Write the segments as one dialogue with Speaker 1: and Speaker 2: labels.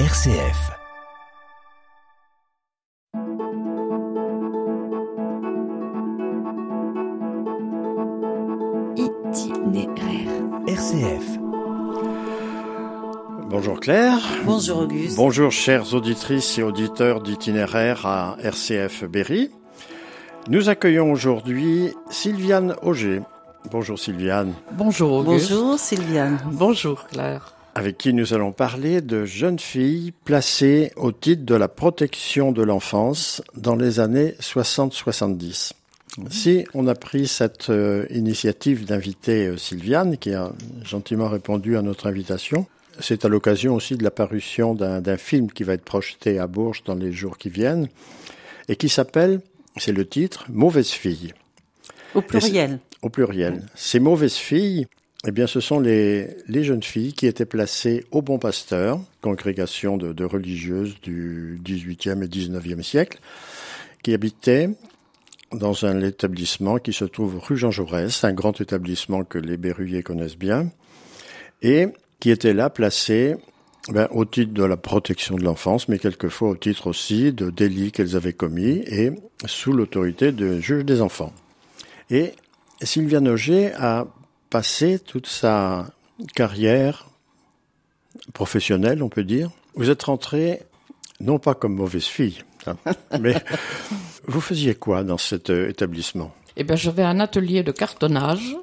Speaker 1: RCF.
Speaker 2: Itinéraire.
Speaker 1: RCF.
Speaker 3: Bonjour Claire.
Speaker 4: Bonjour Auguste.
Speaker 3: Bonjour chères auditrices et auditeurs d'itinéraire à RCF Berry. Nous accueillons aujourd'hui Sylviane Auger. Bonjour Sylviane,
Speaker 5: Bonjour Auguste.
Speaker 4: Bonjour Sylviane.
Speaker 5: Bonjour Claire.
Speaker 3: Avec qui nous allons parler de jeunes filles placées au titre de la protection de l'enfance dans les années 60-70. Si on a pris cette euh, initiative d'inviter euh, Sylviane, qui a gentiment répondu à notre invitation, c'est à l'occasion aussi de la parution d'un d'un film qui va être projeté à Bourges dans les jours qui viennent, et qui s'appelle, c'est le titre, Mauvaise fille
Speaker 4: Au pluriel.
Speaker 3: au pluriel. Ces mauvaises filles, eh bien, ce sont les, les jeunes filles qui étaient placées au Bon Pasteur, congrégation de, de religieuses du 18e et 19e siècle, qui habitaient dans un établissement qui se trouve rue Jean Jaurès, un grand établissement que les Berruyers connaissent bien, et qui étaient là placées ben, au titre de la protection de l'enfance, mais quelquefois au titre aussi de délits qu'elles avaient commis et sous l'autorité de juge des enfants. Et Sylviane Auger a passé toute sa carrière professionnelle, on peut dire. Vous êtes rentrée, non pas comme mauvaise fille, hein, mais vous faisiez quoi dans cet euh, établissement?
Speaker 5: Eh bien, j'avais un atelier de cartonnage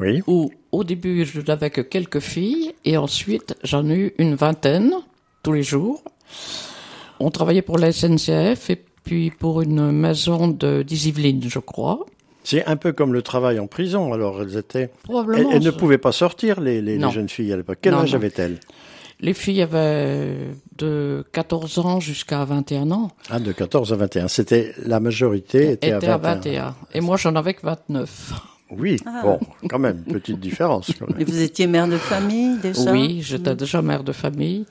Speaker 3: Oui,
Speaker 5: où, au début, je n'avais que quelques filles et ensuite, j'en ai eu une vingtaine tous les jours. On travaillait pour la SNCF et puis pour une maison de d'Yvelines, je crois.
Speaker 3: C'est un peu comme le travail en prison. Alors, elles étaient, elles,
Speaker 5: Probablement.
Speaker 3: elles ne pouvaient pas sortir, les, les- les
Speaker 5: Non.
Speaker 3: jeunes filles à l'époque. Quel
Speaker 5: Non,
Speaker 3: âge avaient-elles
Speaker 5: Les filles avaient de 14 ans jusqu'à 21 ans.
Speaker 3: Ah, de 14 à 21. C'était la majorité était,
Speaker 5: Étaient
Speaker 3: à
Speaker 5: à
Speaker 3: 21.
Speaker 5: 21. Et moi, j'en avais que 29.
Speaker 3: Oui, bon, quand même, petite différence. Quand même.
Speaker 4: Et vous étiez mère de famille déjà
Speaker 5: Oui, j'étais déjà mère de famille.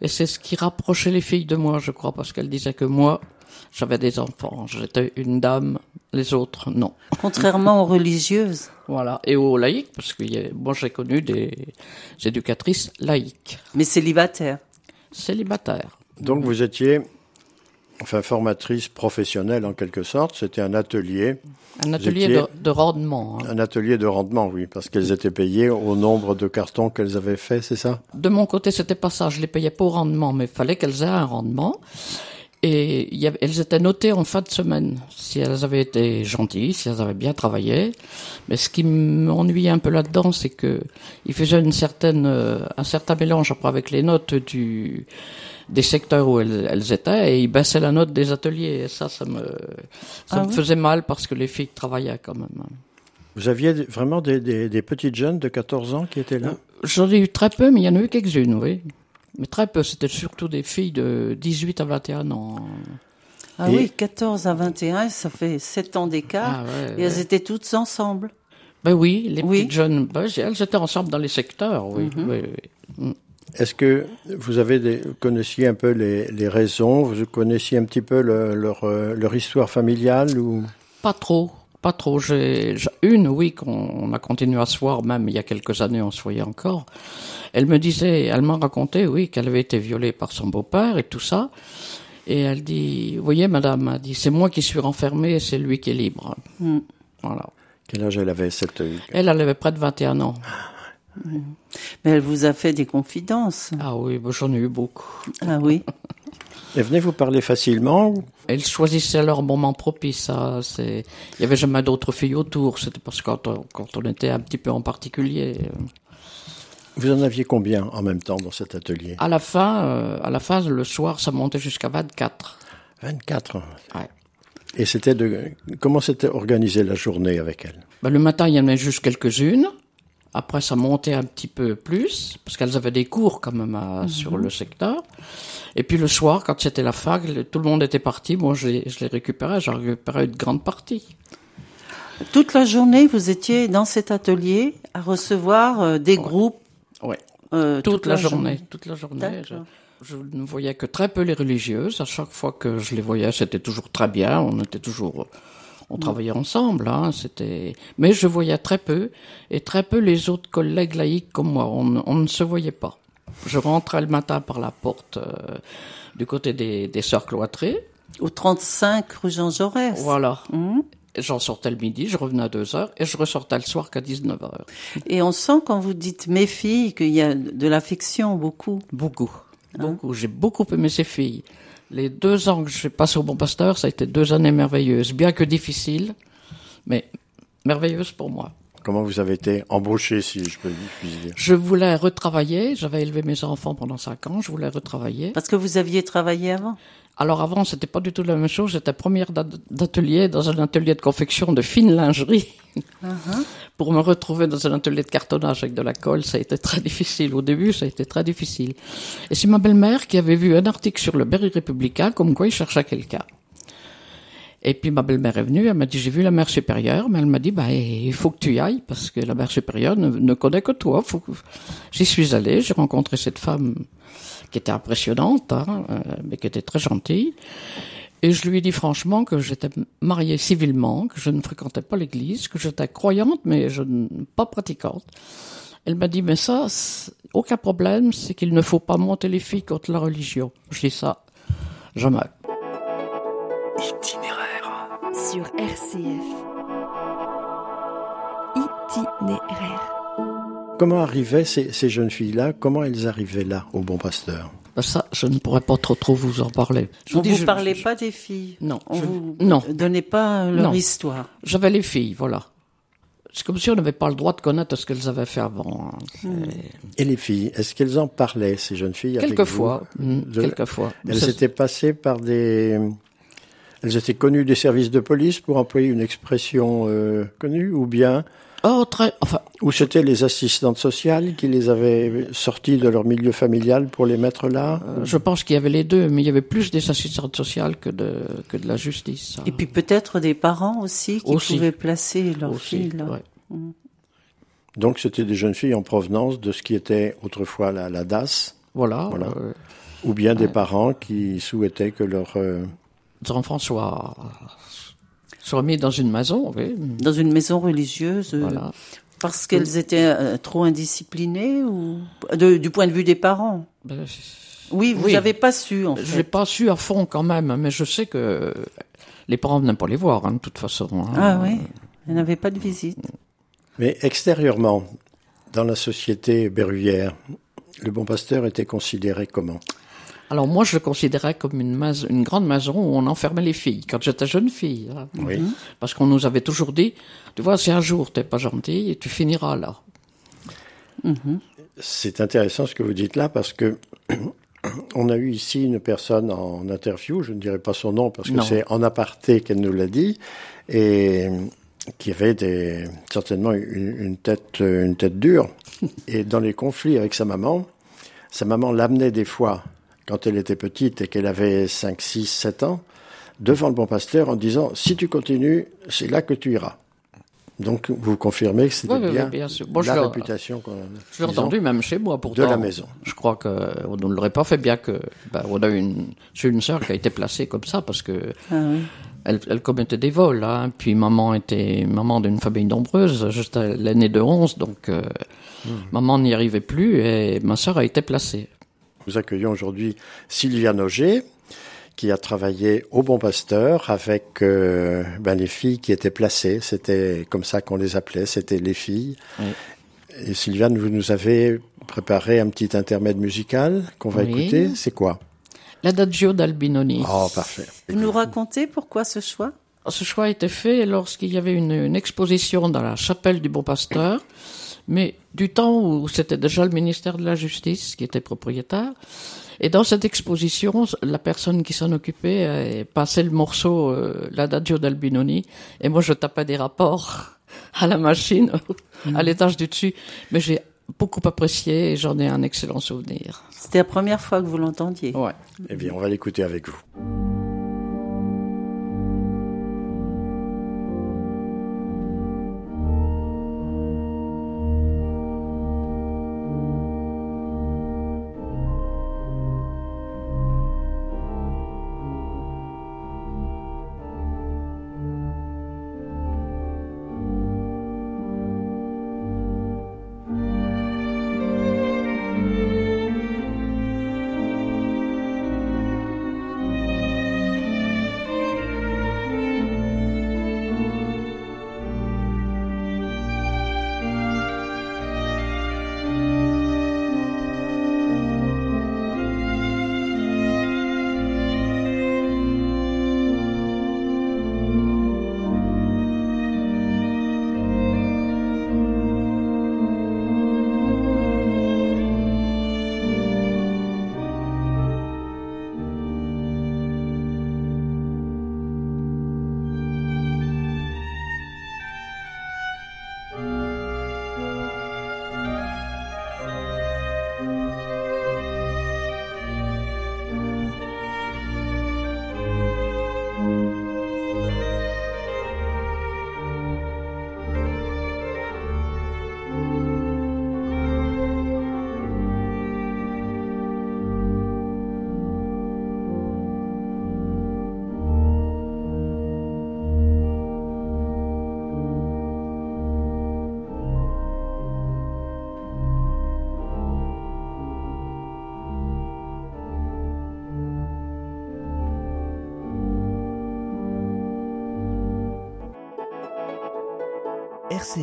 Speaker 5: Et c'est ce qui rapprochait les filles de moi, je crois, parce qu'elles disaient que moi, j'avais des enfants. J'étais une dame, les autres, non.
Speaker 4: Contrairement aux religieuses.
Speaker 5: Voilà. Et aux laïcs, parce que y a- moi, j'ai connu des éducatrices laïques,
Speaker 4: Mais célibataire.
Speaker 5: célibataires.
Speaker 3: Donc vous étiez, enfin, formatrice professionnelle en quelque sorte. C'était un atelier,
Speaker 5: Un atelier
Speaker 3: étiez-
Speaker 5: de, de rendement. hein.
Speaker 3: un atelier de rendement, oui, parce qu'elles étaient payées au nombre de cartons qu'elles avaient fait, c'est ça?
Speaker 5: De mon côté, c'était pas ça. Je les payais pas au rendement, mais il fallait qu'elles aient un rendement. Et il y avait- elles étaient notées en fin de semaine, si elles avaient été gentilles, si elles avaient bien travaillé. Mais ce qui m'ennuyait un peu là-dedans, c'est que il faisait une certaine, euh, un certain mélange après avec les notes du, des secteurs où elles, elles étaient, et il baissait la note des ateliers. Et ça, ça me, ça
Speaker 4: Ah
Speaker 5: me
Speaker 4: oui?
Speaker 5: faisait mal parce que les filles travaillaient quand même.
Speaker 3: Vous aviez vraiment des, des, des petites jeunes de 14 ans qui étaient là?
Speaker 5: J'en ai eu très peu, mais il y en a eu quelques-unes, oui. Mais très peu, c'était surtout des filles de 18 à 21 ans.
Speaker 4: Ah
Speaker 3: Et-
Speaker 4: oui, 14 à 21, ça fait 7 ans d'écart.
Speaker 5: Ah ouais,
Speaker 4: Et elles étaient toutes ensemble.
Speaker 5: Ben oui, les
Speaker 4: Oui.
Speaker 5: petites jeunes, ben, elles étaient ensemble dans les secteurs, oui. oui, oui.
Speaker 3: Est-ce que vous avez des, connaissiez un peu les, les raisons Vous connaissiez un petit peu le- leur, euh, leur histoire familiale ou?
Speaker 5: Pas trop, pas trop. J'ai j'ai- une, oui, qu'on on a continué à se voir, même il y a quelques années, on se voyait encore. Elle me disait, elle m'a raconté, oui, qu'elle avait été violée par son beau-père et tout ça. Et elle dit, vous voyez, madame, elle dit, c'est moi qui suis renfermée et c'est lui qui est libre.
Speaker 4: Mm.
Speaker 5: Voilà.
Speaker 3: quel âge elle avait cette
Speaker 5: Elle, elle avait près de 21 ans.
Speaker 4: Mais elle vous a fait des confidences.
Speaker 5: Ah oui, j'en ai eu beaucoup.
Speaker 4: Ah oui.
Speaker 3: Et venez vous parler facilement
Speaker 5: Elles choisissaient leur moment propice. Ça, c'est. Il y avait jamais d'autres filles autour. C'était parce que quand on, quand on était un petit peu en particulier. euh,
Speaker 3: Vous en aviez combien en même temps dans cet atelier?
Speaker 5: À la fin, euh, à la fin, le soir, ça montait jusqu'à 24.
Speaker 3: 24.
Speaker 5: Ouais.
Speaker 3: Et c'était de comment s'était organisée la journée avec elle?
Speaker 5: Ben, le matin, il y en avait juste quelques-unes. Après, ça montait un petit peu plus, parce qu'elles avaient des cours quand même à- sur le secteur. Et puis le soir, quand c'était la fac, tout le monde était parti. Moi, je les, je les récupérais. J'en récupérais une grande partie.
Speaker 4: Toute la journée, vous étiez dans cet atelier à recevoir euh, des groupes.
Speaker 5: Ouais.
Speaker 4: euh,
Speaker 5: toute, la, journée. Toute la journée. Je, je ne voyais que très peu les religieuses. À chaque fois que je les voyais, c'était toujours très bien. On était toujours, on travaillait ensemble. Hein, c'était, mais je voyais très peu et très peu les autres collègues laïcs comme moi. On, on ne se voyait pas. Je rentrais le matin par la porte euh, du côté des, des sœurs cloîtrées.
Speaker 4: Au 35 rue Jean Jaurès.
Speaker 5: Voilà.
Speaker 4: Mhm.
Speaker 5: J'en sortais le midi, je revenais à 2 heures et je ressortais le soir qu'à 19 heures.
Speaker 4: Et on sent quand vous dites mes filles qu'il y a de l'affection beaucoup.
Speaker 5: Beaucoup. Beaucoup. J'ai beaucoup aimé ces filles. Les deux ans que j'ai passé au Bon Pasteur, ça a été deux années merveilleuses, bien que difficiles, mais merveilleuses pour moi.
Speaker 3: Comment vous avez été embauché, si je peux puis dire
Speaker 5: Je voulais retravailler, j'avais élevé mes enfants pendant cinq ans, je voulais retravailler.
Speaker 4: Parce que vous aviez travaillé avant?
Speaker 5: Alors avant, c'était pas du tout la même chose, j'étais première d'at- d'atelier dans un atelier de confection de fine lingerie. Pour me retrouver dans un atelier de cartonnage avec de la colle, ça a été très difficile. Au début, ça a été très difficile. Et c'est ma belle-mère qui avait vu un article sur le Berry républicain comme quoi il cherchait quelqu'un. Et puis ma belle-mère est venue, elle m'a dit j'ai vu la mère supérieure, mais elle m'a dit bah il faut que tu y ailles parce que la mère supérieure ne, connaît que toi. J'y suis allée, j'ai rencontré cette femme qui était impressionnante, hein, euh, mais qui était très gentille. Et je lui ai dit franchement que j'étais mariée civilement, que je ne fréquentais pas l'église, que j'étais croyante, mais je ne pas pratiquante. Elle m'a dit, mais ça, aucun problème, c'est qu'il ne faut pas monter les filles contre la religion. Je dis ça, jamais.
Speaker 2: Itinéraire. Sur RCF. Itinéraire.
Speaker 3: Comment arrivaient ces, ces jeunes filles-là? Comment elles arrivaient là, au Bon Pasteur?
Speaker 5: Ben Ça, je ne pourrais pas trop trop vous en parler. Je
Speaker 4: on
Speaker 5: dis,
Speaker 4: vous
Speaker 5: je-
Speaker 4: parlait
Speaker 5: je-
Speaker 4: pas des filles.
Speaker 5: Non,
Speaker 4: On
Speaker 5: je-
Speaker 4: vous
Speaker 5: non.
Speaker 4: donnait pas leur
Speaker 5: Non.
Speaker 4: histoire.
Speaker 5: J'avais les filles, voilà. C'est comme si on n'avait pas le droit de connaître ce qu'elles avaient fait avant. hein. C'est-
Speaker 3: Et les filles, est-ce qu'elles en parlaient, ces jeunes filles avec
Speaker 5: Quelquefois,
Speaker 3: vous
Speaker 5: mm,
Speaker 3: De-
Speaker 5: quelquefois.
Speaker 3: Elles étaient passées par des... Elles étaient connues des services de police, pour employer une expression euh, connue, ou bien...
Speaker 5: Oh, très, enfin,
Speaker 3: Ou c'était les assistantes sociales qui les avaient sorties de leur milieu familial pour les mettre là
Speaker 5: Euh, Je pense qu'il y avait les deux, mais il y avait plus des assistantes sociales que de, que de la justice. hein.
Speaker 4: Et puis peut-être des parents aussi qui
Speaker 5: Aussi.
Speaker 4: pouvaient placer leurs
Speaker 5: Aussi,
Speaker 4: filles là.
Speaker 5: ouais.
Speaker 3: Donc c'était des jeunes filles en provenance de ce qui était autrefois la, la DAS,
Speaker 5: Voilà.
Speaker 3: Voilà.
Speaker 5: euh,
Speaker 3: ou bien des parents qui souhaitaient que leur... euh,
Speaker 5: enfants soient, soient mis dans une maison, oui.
Speaker 4: Dans une maison religieuse, euh,
Speaker 5: Voilà.
Speaker 4: parce qu'elles étaient euh, trop indisciplinées ou de- du point de vue des parents?
Speaker 5: Ben,
Speaker 4: Oui, vous
Speaker 5: Oui.
Speaker 4: n'avez pas su en
Speaker 5: Je l'ai
Speaker 4: fait.
Speaker 5: pas su à fond quand même, mais je sais que les parents venaient pas les voir, hein, de toute façon. hein.
Speaker 4: Ah oui, elles n'avaient pas de visite.
Speaker 3: Mais extérieurement, dans la société berrulière, le bon pasteur était considéré comment?
Speaker 5: Alors moi, je le considérais comme une, maison, une grande maison où on enfermait les filles, quand j'étais jeune fille. hein.
Speaker 3: Oui.
Speaker 5: Parce qu'on nous avait toujours dit, tu vois, si un jour t'es pas gentil, tu finiras là.
Speaker 3: C'est intéressant ce que vous dites là parce que on a eu ici une personne en interview, je ne dirai pas son nom parce que c'est en aparté qu'elle nous l'a dit, et qui avait des, certainement une, une tête, une tête dure. Et dans les conflits avec sa maman, sa maman l'amenait des fois, quand elle était petite et qu'elle avait 5, 6, 7 ans, devant le bon pasteur en disant, si tu continues, c'est là que tu iras. Donc vous confirmez que c'était
Speaker 5: Oui, oui, oui,
Speaker 3: bien,
Speaker 5: bien sûr. Bon, je
Speaker 3: la réputation qu'on
Speaker 5: Je l'ai entendu même chez moi pourtant.
Speaker 3: de la maison.
Speaker 5: Je crois que on ne l'aurait pas fait bien que ben, on a eu une j'ai une sœur qui a été placée comme ça parce que
Speaker 4: Ah oui.
Speaker 5: elle, elle commettait des vols hein. puis maman était maman d'une famille nombreuse, j'étais l'aîné de 11 donc euh,
Speaker 3: Hmm.
Speaker 5: maman n'y arrivait plus et ma sœur a été placée.
Speaker 3: Nous accueillons aujourd'hui Sylviane Auger, qui a travaillé au Bon Pasteur avec euh, ben, les filles qui étaient placées. C'était comme ça qu'on les appelait, c'était les filles.
Speaker 5: Oui.
Speaker 3: Et Sylviane, vous nous avez préparé un petit intermède musical qu'on va
Speaker 5: Oui.
Speaker 3: écouter. C'est quoi?
Speaker 5: L'adagio d'Albinoni.
Speaker 3: Oh, parfait.
Speaker 4: Vous nous racontez pourquoi ce choix?
Speaker 5: Ce choix a été fait lorsqu'il y avait une, une exposition dans la chapelle du Bon Pasteur, mais du temps où c'était déjà le ministère de la Justice qui était propriétaire. Et dans cette exposition, la personne qui s'en occupait euh, passait le morceau euh, l'Adagio d'Albinoni, et moi je tapais des rapports à la machine, à l'étage du dessus. Mais j'ai beaucoup apprécié et j'en ai un excellent souvenir.
Speaker 4: C'était la première fois que vous l'entendiez.
Speaker 5: Ouais.
Speaker 3: Eh bien, on va l'écouter avec vous.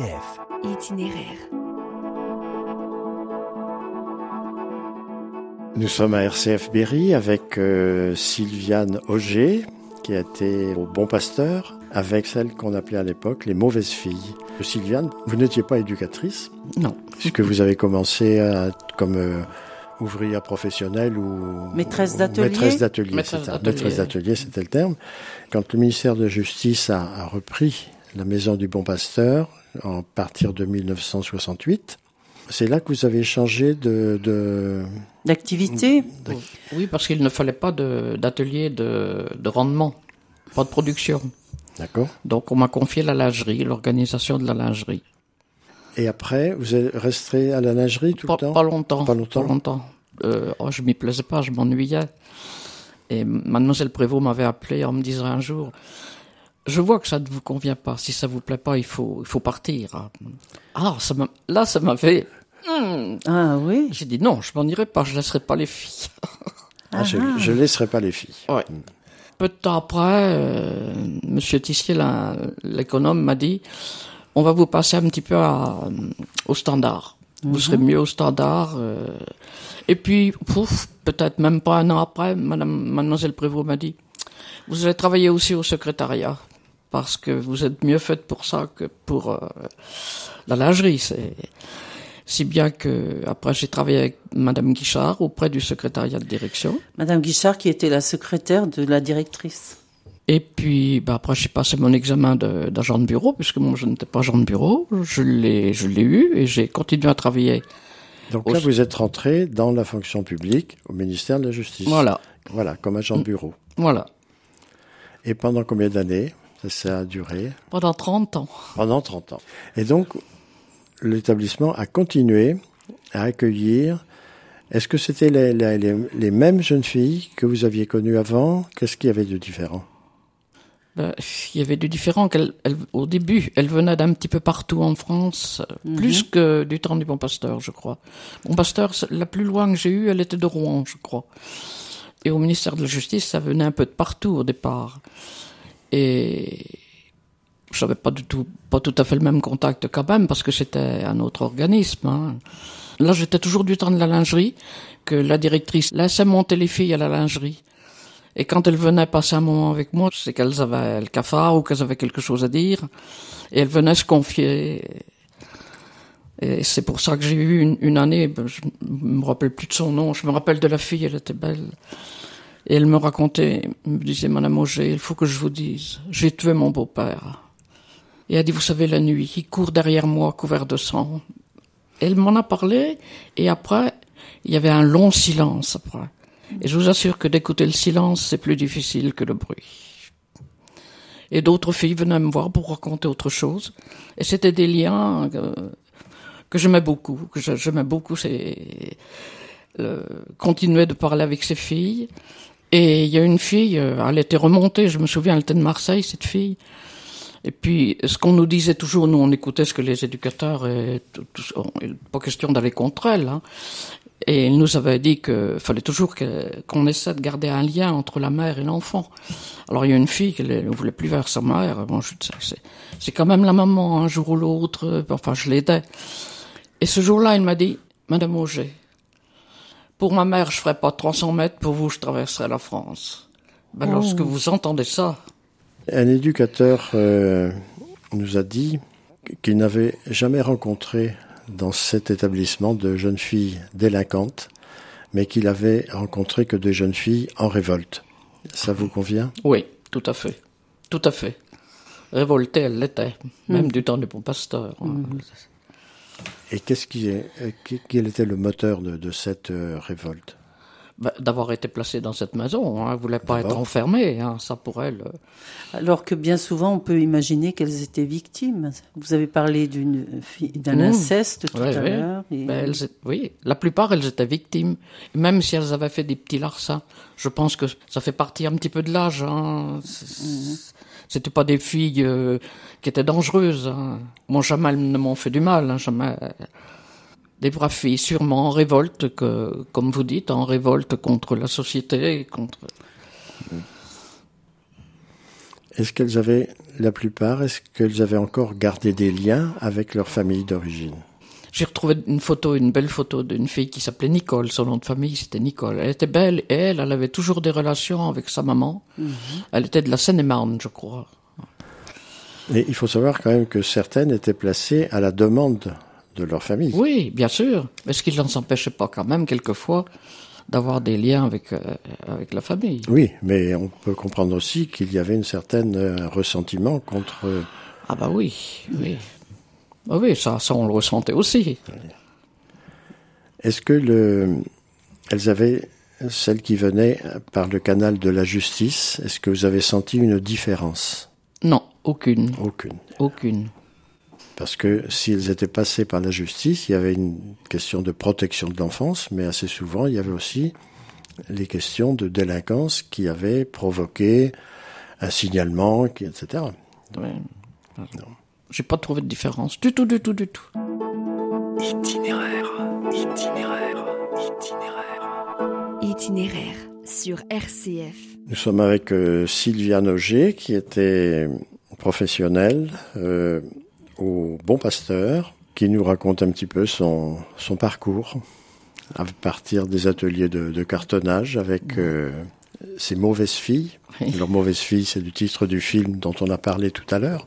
Speaker 1: RCF.
Speaker 2: Itinéraire.
Speaker 3: Nous sommes à RCF Berry avec euh, Sylviane Auger, qui a été au Bon Pasteur, avec celle qu'on appelait à l'époque les mauvaises filles. Sylviane, vous n'étiez pas éducatrice,
Speaker 5: Non.
Speaker 3: puisque vous avez commencé à- comme euh, ouvrière professionnelle ou
Speaker 4: Maîtresse d'atelier
Speaker 3: Maîtresse d'atelier.
Speaker 5: Maîtresse
Speaker 3: c'était le terme. Quand le ministère de Justice a, a repris la maison du Bon Pasteur en partir de 1968, c'est là que vous avez changé de, de
Speaker 4: D'activité
Speaker 5: Oui, parce qu'il ne fallait pas de- d'atelier de, de rendement, pas de production.
Speaker 3: d'accord.
Speaker 5: Donc on m'a confié la lingerie, l'organisation de la lingerie.
Speaker 3: Et après, vous êtes resté à la lingerie tout
Speaker 5: Pas,
Speaker 3: le temps
Speaker 5: pas longtemps.
Speaker 3: Pas longtemps.
Speaker 5: Euh, oh, je m'y plaisais pas, je m'ennuyais. Et mademoiselle Prévost m'avait appelé en me disant un jour, je vois que ça ne vous convient pas. Si ça vous plaît pas, il faut, il faut partir. Ah, ça m'a- là, ça m'avait. Hmm.
Speaker 4: Ah oui
Speaker 5: J'ai dit non, je m'en irai pas, je laisserai pas les filles.
Speaker 3: Ah, je ne laisserai pas les filles.
Speaker 5: Ouais. Peu de temps après, euh, Monsieur Tissier, l'économe, m'a dit on va vous passer un petit peu à, au standard. Vous serez mieux au standard. euh. Et puis, pouf, peut-être même pas un an après, Madame, Mademoiselle Prévost m'a dit vous allez travailler aussi au secrétariat parce que vous êtes mieux faite pour ça que pour euh, la lingerie. C'est si bien que après j'ai travaillé avec Madame Guichard auprès du secrétariat de direction.
Speaker 4: Madame Guichard qui était la secrétaire de la directrice.
Speaker 5: Et puis, bah, après, j'ai passé mon examen de- d'agent de, bureau, puisque moi, je n'étais pas agent de bureau. Je l'ai, je l'ai eu et j'ai continué à travailler.
Speaker 3: Donc
Speaker 5: Au-
Speaker 3: là, vous êtes rentré dans la fonction publique au ministère de la Justice.
Speaker 5: Voilà,
Speaker 3: Voilà, comme agent de bureau.
Speaker 5: voilà.
Speaker 3: Et pendant combien d'années ça, a duré
Speaker 5: Pendant 30 ans.
Speaker 3: Pendant 30 ans. Et donc, l'établissement a continué à accueillir. Est-ce que c'était les, les, les, les mêmes jeunes filles que vous aviez connues avant? Qu'est-ce qu'il y avait de différent?
Speaker 5: Ben, il y avait du différent. qu'elle- elle- au début, elle venait d'un petit peu partout en France, euh, plus que du temps du Bon Pasteur, je crois. Bon Pasteur, la plus loin que j'ai eue, elle était de Rouen, je crois. Et au ministère de la Justice, ça venait un peu de partout au départ. Et je n'avais pas du tout, pas tout à fait le même contact quand même, parce que c'était un autre organisme. hein. Là, j'étais toujours du temps de la lingerie, que la directrice laissait monter les filles à la lingerie. Et quand elles venaient passer un moment avec moi, c'est qu'elles avaient le cafard ou qu'elles avaient quelque chose à dire. Et elles venaient se confier. Et c'est pour ça que j'ai eu une, une année, ben, je me rappelle plus de son nom, je me rappelle de la fille, elle était belle. Et elle me racontait, elle me disait, Madame Auger, il faut que je vous dise, j'ai tué mon beau-père. Et elle dit, vous savez, la nuit, il court derrière moi couvert de sang. Elle m'en a parlé, et après, il y avait un long silence après. Et je vous assure que d'écouter le silence, c'est plus difficile que le bruit. Et d'autres filles venaient me voir pour raconter autre chose. Et c'était des liens euh, que j'aimais beaucoup, que j'aimais beaucoup. C'est euh, continuer de parler avec ces filles. Et il y a une fille, euh, elle était remontée, je me souviens, elle était de Marseille, cette fille. Et puis, ce qu'on nous disait toujours, nous on écoutait ce que les éducateurs, et tout, tout- pas question d'aller contre elle, hein. Et il nous avait dit qu'il fallait toujours que- qu'on essaie de garder un lien entre la mère et l'enfant. Alors il y a une fille qui ne voulait plus vers sa mère. Bon, c'est, quand même la maman, un jour ou l'autre. Enfin, je l'aidais. Et ce jour-là, il m'a dit, Madame Auger, pour ma mère, je ferai pas 300 mètres, pour vous, je traverserai la France. Ben, Lorsque vous entendez ça,
Speaker 3: Un éducateur euh, nous a dit qu'il n'avait jamais rencontré dans cet établissement de jeunes filles délinquantes, mais qu'il avait rencontré que des jeunes filles en révolte. Ça vous convient?
Speaker 5: Oui, tout à fait. Tout à fait. Révoltée, elle l'était. Même du temps du bon pasteur. hein.
Speaker 3: Et qu'est-ce qui est, euh, quel était le moteur de, de cette euh, révolte?
Speaker 5: Ben, d'avoir été placée dans cette maison. Hein. Elle voulait pas être enfermée. Hein. Ça, pour elle... euh,
Speaker 4: Alors que bien souvent, on peut imaginer qu'elles étaient victimes. Vous avez parlé d'une fille- d'un
Speaker 5: Mmh.
Speaker 4: inceste tout
Speaker 5: Ouais,
Speaker 4: à
Speaker 5: ouais.
Speaker 4: l'heure. et-
Speaker 5: Ben, oui, la plupart, elles étaient victimes. Et même si elles avaient fait des petits larcins, je pense que ça fait partie un petit peu de l'âge. Hein. C'est- C'était pas des filles euh, qui étaient dangereuses. Hein. Moi, jamais elles ne m'ont fait du mal. Hein, jamais. Des braves filles, sûrement en révolte, comme vous dites, en révolte contre la société, contre.
Speaker 3: Est-ce qu'elles avaient, la plupart, est-ce qu'elles avaient encore gardé des liens avec leur famille d'origine?
Speaker 5: J'ai retrouvé une photo, une belle photo d'une fille qui s'appelait Nicole. Son nom de famille, c'était Nicole. Elle était belle et elle, elle avait toujours des relations avec sa maman. Elle était de la Seine-et-Marne, je crois.
Speaker 3: Et il faut savoir quand même que certaines étaient placées à la demande de leur famille.
Speaker 5: Oui, bien sûr. Mais ce qui ne s'empêchait pas quand même, quelquefois, d'avoir des liens avec, euh, avec la famille?
Speaker 3: Oui, mais on peut comprendre aussi qu'il y avait une certaine euh, ressentiment contre. euh,
Speaker 5: Ah bah oui, oui. Ah oui, ça, ça on le ressentait aussi.
Speaker 3: Est-ce que le, elles avaient celles qui venaient par le canal de la justice Est-ce que vous avez senti une différence?
Speaker 5: Non, aucune,
Speaker 3: Aucune.
Speaker 5: aucune.
Speaker 3: Parce que s'ils étaient passés par la justice, il y avait une question de protection de l'enfance, mais assez souvent, il y avait aussi les questions de délinquance qui avaient provoqué un signalement, etc.
Speaker 5: Ouais. J'ai pas trouvé de différence. Du tout, du tout, du tout.
Speaker 2: Itinéraire, itinéraire, itinéraire. Itinéraire sur RCF.
Speaker 3: Nous sommes avec euh, Sylvia Noger, qui était professionnelle euh, au Bon Pasteur, qui nous raconte un petit peu son, son parcours à partir des ateliers de, de cartonnage avec euh, ces mauvaises filles.
Speaker 5: Oui.
Speaker 3: Leurs mauvaises filles, c'est le titre du film dont on a parlé tout à l'heure.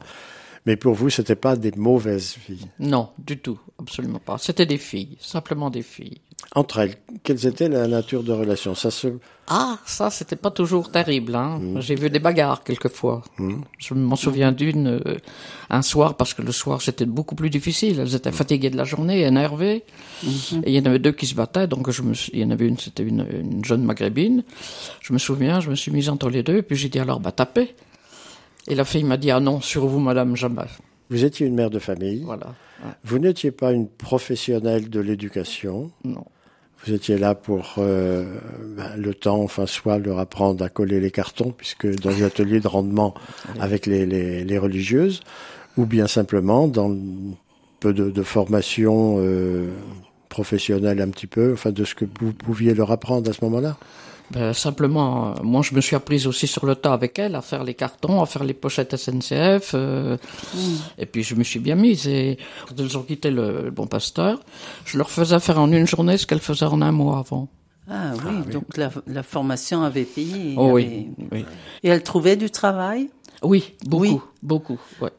Speaker 3: Mais pour vous, c'était pas des mauvaises filles.
Speaker 5: Non, du tout, absolument pas. C'était des filles, simplement des filles.
Speaker 3: Entre elles, quelles étaient la nature de relation? Ça se
Speaker 5: Ah, ça, c'était pas toujours terrible. Hein. J'ai vu des bagarres quelquefois. Je m'en souviens d'une euh, un soir parce que le soir c'était beaucoup plus difficile. Elles étaient fatiguées de la journée, énervées. Et il y en avait deux qui se battaient. Donc je me, suis- il y en avait une, c'était une, une jeune maghrébine. Je me souviens, je me suis mise entre les deux. Et puis j'ai dit alors bah tapez. Et la fille m'a dit ah non sur vous madame jamais.
Speaker 3: Vous étiez une mère de famille.
Speaker 5: Voilà.
Speaker 3: Vous n'étiez pas une professionnelle de l'éducation.
Speaker 5: non.
Speaker 3: Vous étiez là pour euh, ben, le temps, enfin, soit leur apprendre à coller les cartons, puisque dans les ateliers de rendement avec les, les, les religieuses, ou bien simplement dans un peu de, de formation euh, professionnelle un petit peu, enfin, de ce que vous pouviez leur apprendre à ce moment-là.
Speaker 5: Ben, simplement, moi je me suis apprise aussi sur le tas avec elle à faire les cartons, à faire les pochettes SNCF. euh, Et puis je me suis bien mise. Et quand elles ont quitté le, le bon pasteur, je leur faisais faire en une journée ce qu'elles faisaient en un mois avant.
Speaker 4: Ah oui, donc la, la formation avait payé.
Speaker 5: Oh oui,
Speaker 4: avait-
Speaker 5: oui.
Speaker 4: Et elle trouvait du travail?
Speaker 5: Oui, beaucoup,
Speaker 4: Oui.
Speaker 5: beaucoup. Ouais.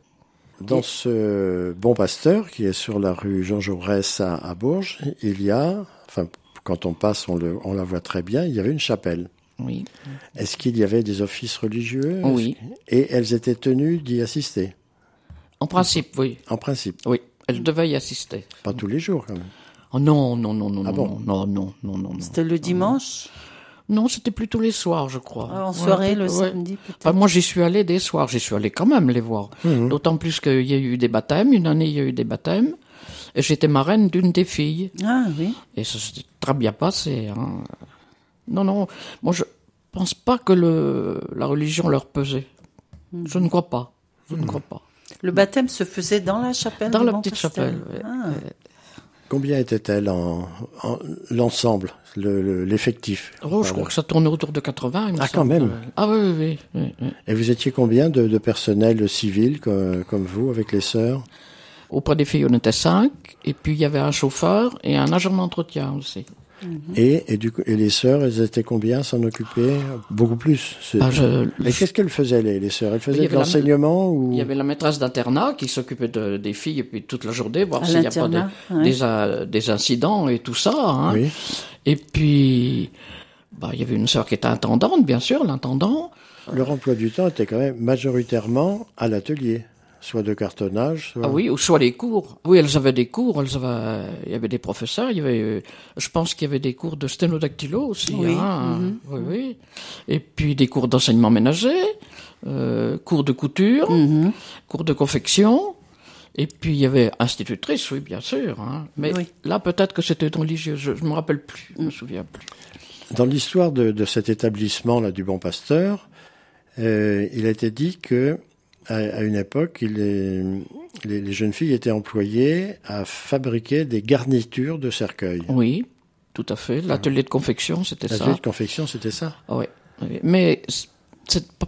Speaker 3: Dans ce bon pasteur, qui est sur la rue Jean Jaurès à, à Bourges, il y a, enfin, quand on passe, on, le, on la voit très bien, il y avait une chapelle.
Speaker 5: Oui.
Speaker 3: Est-ce qu'il y avait des offices religieux?
Speaker 5: Oui.
Speaker 3: Et elles étaient tenues d'y assister,
Speaker 5: En principe, oui.
Speaker 3: en principe.
Speaker 5: Oui. Elles devaient y assister.
Speaker 3: Pas tous les jours, quand même.
Speaker 5: Oh non, non, non, non,
Speaker 3: Ah
Speaker 5: non,
Speaker 3: bon?
Speaker 5: non, non, non, non, non.
Speaker 4: C'était le dimanche?
Speaker 5: Non, c'était plutôt les soirs, je crois.
Speaker 4: Ah, En
Speaker 5: Ouais,
Speaker 4: soirée, le
Speaker 5: ouais.
Speaker 4: samedi peut-être?
Speaker 5: Enfin, moi, j'y suis allé des soirs. J'y suis allé quand même les voir. D'autant plus qu'il y a eu des baptêmes. Une année, il y a eu des baptêmes. Et j'étais marraine d'une des filles.
Speaker 4: Ah oui.
Speaker 5: Et ça s'est très bien passé. Hein. Non, non. Moi, je pense pas que le, la religion leur pesait. Je ne crois pas. Je ne crois pas.
Speaker 4: Le baptême se faisait dans la chapelle
Speaker 5: Dans
Speaker 4: du
Speaker 5: la
Speaker 4: Bon
Speaker 5: petite chapelle.
Speaker 4: Ah.
Speaker 3: Combien était-elle en, en l'ensemble, le- le- l'effectif?
Speaker 5: Oh, je crois que ça tournait autour de 80. il me
Speaker 3: Ah, quand même.
Speaker 5: Ah oui, oui, oui. oui, oui.
Speaker 3: Et vous étiez combien de, de personnel civil comme, comme vous, avec les sœurs?
Speaker 5: Auprès des filles, on était cinq. Et puis, il y avait un chauffeur et un agent d'entretien aussi.
Speaker 3: et, et, du, coup- et les sœurs, elles étaient combien s'en occuper? Beaucoup plus.
Speaker 5: Ah, je-
Speaker 3: Et qu'est-ce qu'elles faisaient, les, les sœurs? Elles faisaient de
Speaker 5: la-
Speaker 3: l'enseignement ou...
Speaker 5: Il y avait la maîtresse d'internat qui s'occupait de, des filles et puis toute la journée, voir s'il n'y a pas de-
Speaker 4: l'internat, ouais.
Speaker 5: des, euh, des incidents et tout ça. Hein.
Speaker 3: Oui.
Speaker 5: Et puis, bah, il y avait une sœur qui était intendante, bien sûr, l'intendant.
Speaker 3: Leur emploi du temps était quand même majoritairement à l'atelier, soit de cartonnage, soit...
Speaker 5: Ah oui, ou soit les cours. Oui, elles avaient des cours, elles avaient, il y avait des professeurs, il y avait, euh, je pense qu'il y avait des cours de sténodactylo aussi.
Speaker 4: Oui,
Speaker 5: Hein, oui, oui. Et puis des cours d'enseignement ménager, euh, cours de couture,
Speaker 4: Mhm.
Speaker 5: cours de confection. Et puis il y avait institutrice, oui, bien sûr. Hein. Mais
Speaker 4: Oui.
Speaker 5: là, peut-être que c'était religieux. Je, je me rappelle plus, je me souviens plus.
Speaker 3: Dans l'histoire de, de cet établissement là du Bon Pasteur, euh, il a été dit que à, à une époque, il est- les, les jeunes filles étaient employées à fabriquer des garnitures de cercueils.
Speaker 5: Oui, tout à fait. L'atelier de confection, c'était ça.
Speaker 3: L'atelier de confection, c'était ça.
Speaker 5: Ah ouais. oui. Mais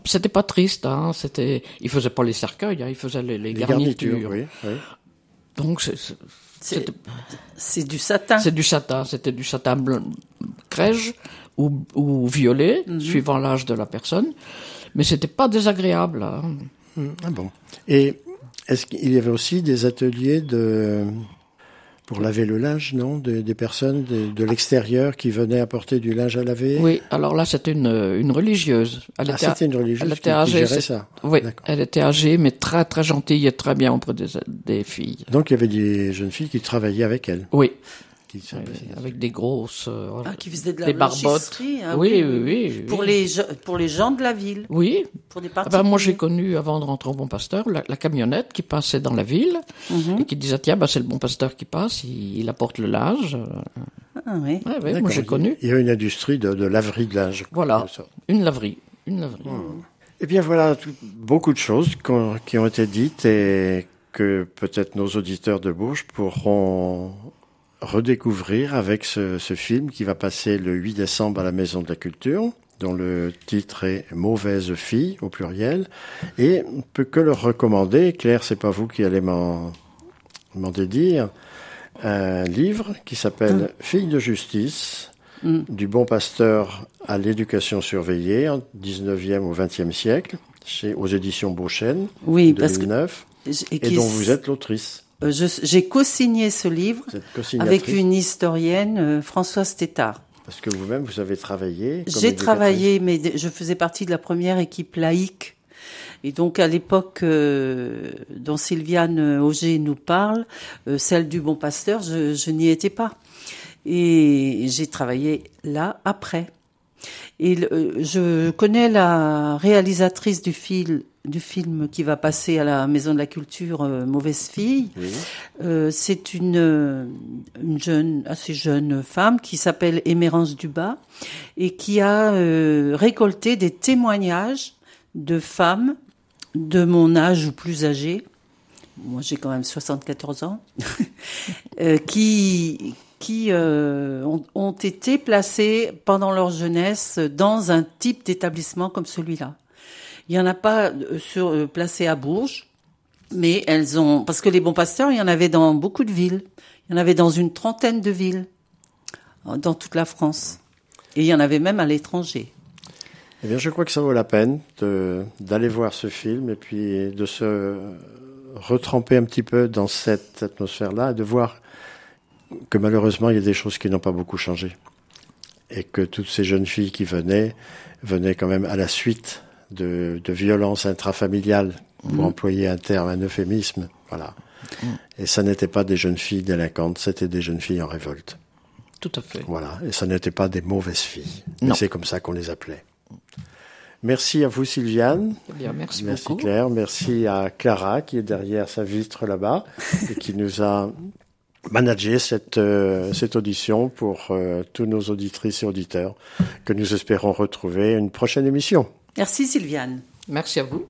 Speaker 5: c'était pas triste, hein. C'était, il faisait pas les cercueils, hein, il faisait les, les, garnitures.
Speaker 3: oui, oui.
Speaker 5: Donc
Speaker 4: c'est du satin.
Speaker 5: C'est du satin. C'était du satin bleu, crège ou, ou violet, mhm. suivant l'âge de la personne. Mais c'était pas désagréable. Hein.
Speaker 3: Ah bon. Et est-ce qu'il y avait aussi des ateliers de pour laver le linge, non? Des personnes de, l'extérieur qui venaient apporter du linge à laver?
Speaker 5: Oui, alors là, c'était une, une religieuse.
Speaker 3: Elle ah, c'était une religieuse elle était âgée, ça.
Speaker 5: Oui, elle était âgée, mais très très gentille et très bien auprès des, des filles.
Speaker 3: Donc il y avait des jeunes filles qui travaillaient avec elle.
Speaker 5: Oui avec des grosses, euh,
Speaker 4: ah, qui faisaient de la
Speaker 5: des barbottes.
Speaker 4: Hein,
Speaker 5: oui, oui, oui,
Speaker 4: Pour les pour les gens de la ville.
Speaker 5: Oui.
Speaker 4: Pour des
Speaker 5: ah ben, moi, j'ai connu avant de rentrer au Bon Pasteur la, camionnette qui passait dans la ville mhm. et qui disait tiens, bah, c'est le Bon Pasteur qui passe, il, apporte le linge.
Speaker 4: Ah oui.
Speaker 5: moi j'ai connu.
Speaker 3: Il y a une industrie de, laverie de linge.
Speaker 5: Voilà. Une laverie, une laverie.
Speaker 3: Hmm. Eh bien voilà, beaucoup de choses qui ont été dites et que peut-être nos auditeurs de Bourges pourront redécouvrir avec ce, ce, film qui va passer le 8 décembre à la Maison de la Culture, dont le titre est Mauvaise fille au pluriel, et on peut que le recommander. Claire, c'est pas vous qui allez m'en dédire. Un livre qui s'appelle mm. Fille de justice, mm. du bon pasteur à l'éducation surveillée, en 19e au 20e siècle, chez, aux éditions Beauchesne,
Speaker 4: oui,
Speaker 3: 2009, parce que, et, et dont vous êtes l'autrice.
Speaker 4: Euh, j'ai co-signé ce livre avec une historienne, euh, Françoise Tétard.
Speaker 3: Parce que vous-même, vous avez travaillé.
Speaker 4: J'ai travaillé, mais je faisais partie de la première équipe laïque. Et donc, à l'époque euh, dont Sylviane Auger nous parle, celle du Bon Pasteur, je, je n'y étais pas. Et j'ai travaillé là après. Et je connais la réalisatrice du film du film qui va passer à la Maison de la Culture, euh, Mauvaise fille. Euh, c'est une, une jeune, assez jeune femme qui s'appelle Émérance Dubas et qui a euh, récolté des témoignages de femmes de mon âge ou plus âgées. Moi, j'ai quand même 74 ans, qui qui ont, ont été placées pendant leur jeunesse dans un type d'établissement comme celui-là. Il y en a pas euh, sur euh, placé à Bourges, mais elles ont parce que les bons pasteurs, il y en avait dans beaucoup de villes. Il y en avait dans une trentaine de villes euh, dans toute la France. Et il y en avait même à l'étranger.
Speaker 3: Eh bien, je crois que ça vaut la peine d'aller voir ce film et puis de se retremper un petit peu dans cette atmosphère-là et de voir que malheureusement, il y a des choses qui n'ont pas beaucoup changé. Et que toutes ces jeunes filles qui venaient, venaient quand même à la suite de, de violence intrafamiliale, pour mm. employer un terme, un euphémisme. Voilà. Mm. Et ça n'était pas des jeunes filles délinquantes, c'était des jeunes filles en révolte.
Speaker 5: Tout à fait.
Speaker 3: Voilà. Et ça n'était pas des mauvaises filles. C'est comme ça qu'on les appelait. Merci à vous, Sylviane.
Speaker 5: Eh merci,
Speaker 3: merci Claire. Merci à Clara, qui est derrière sa vitre là-bas, et qui nous a managé cette, euh, cette audition pour euh, tous nos auditrices et auditeurs, que nous espérons retrouver une prochaine émission.
Speaker 4: Merci Sylviane.
Speaker 5: Merci à vous.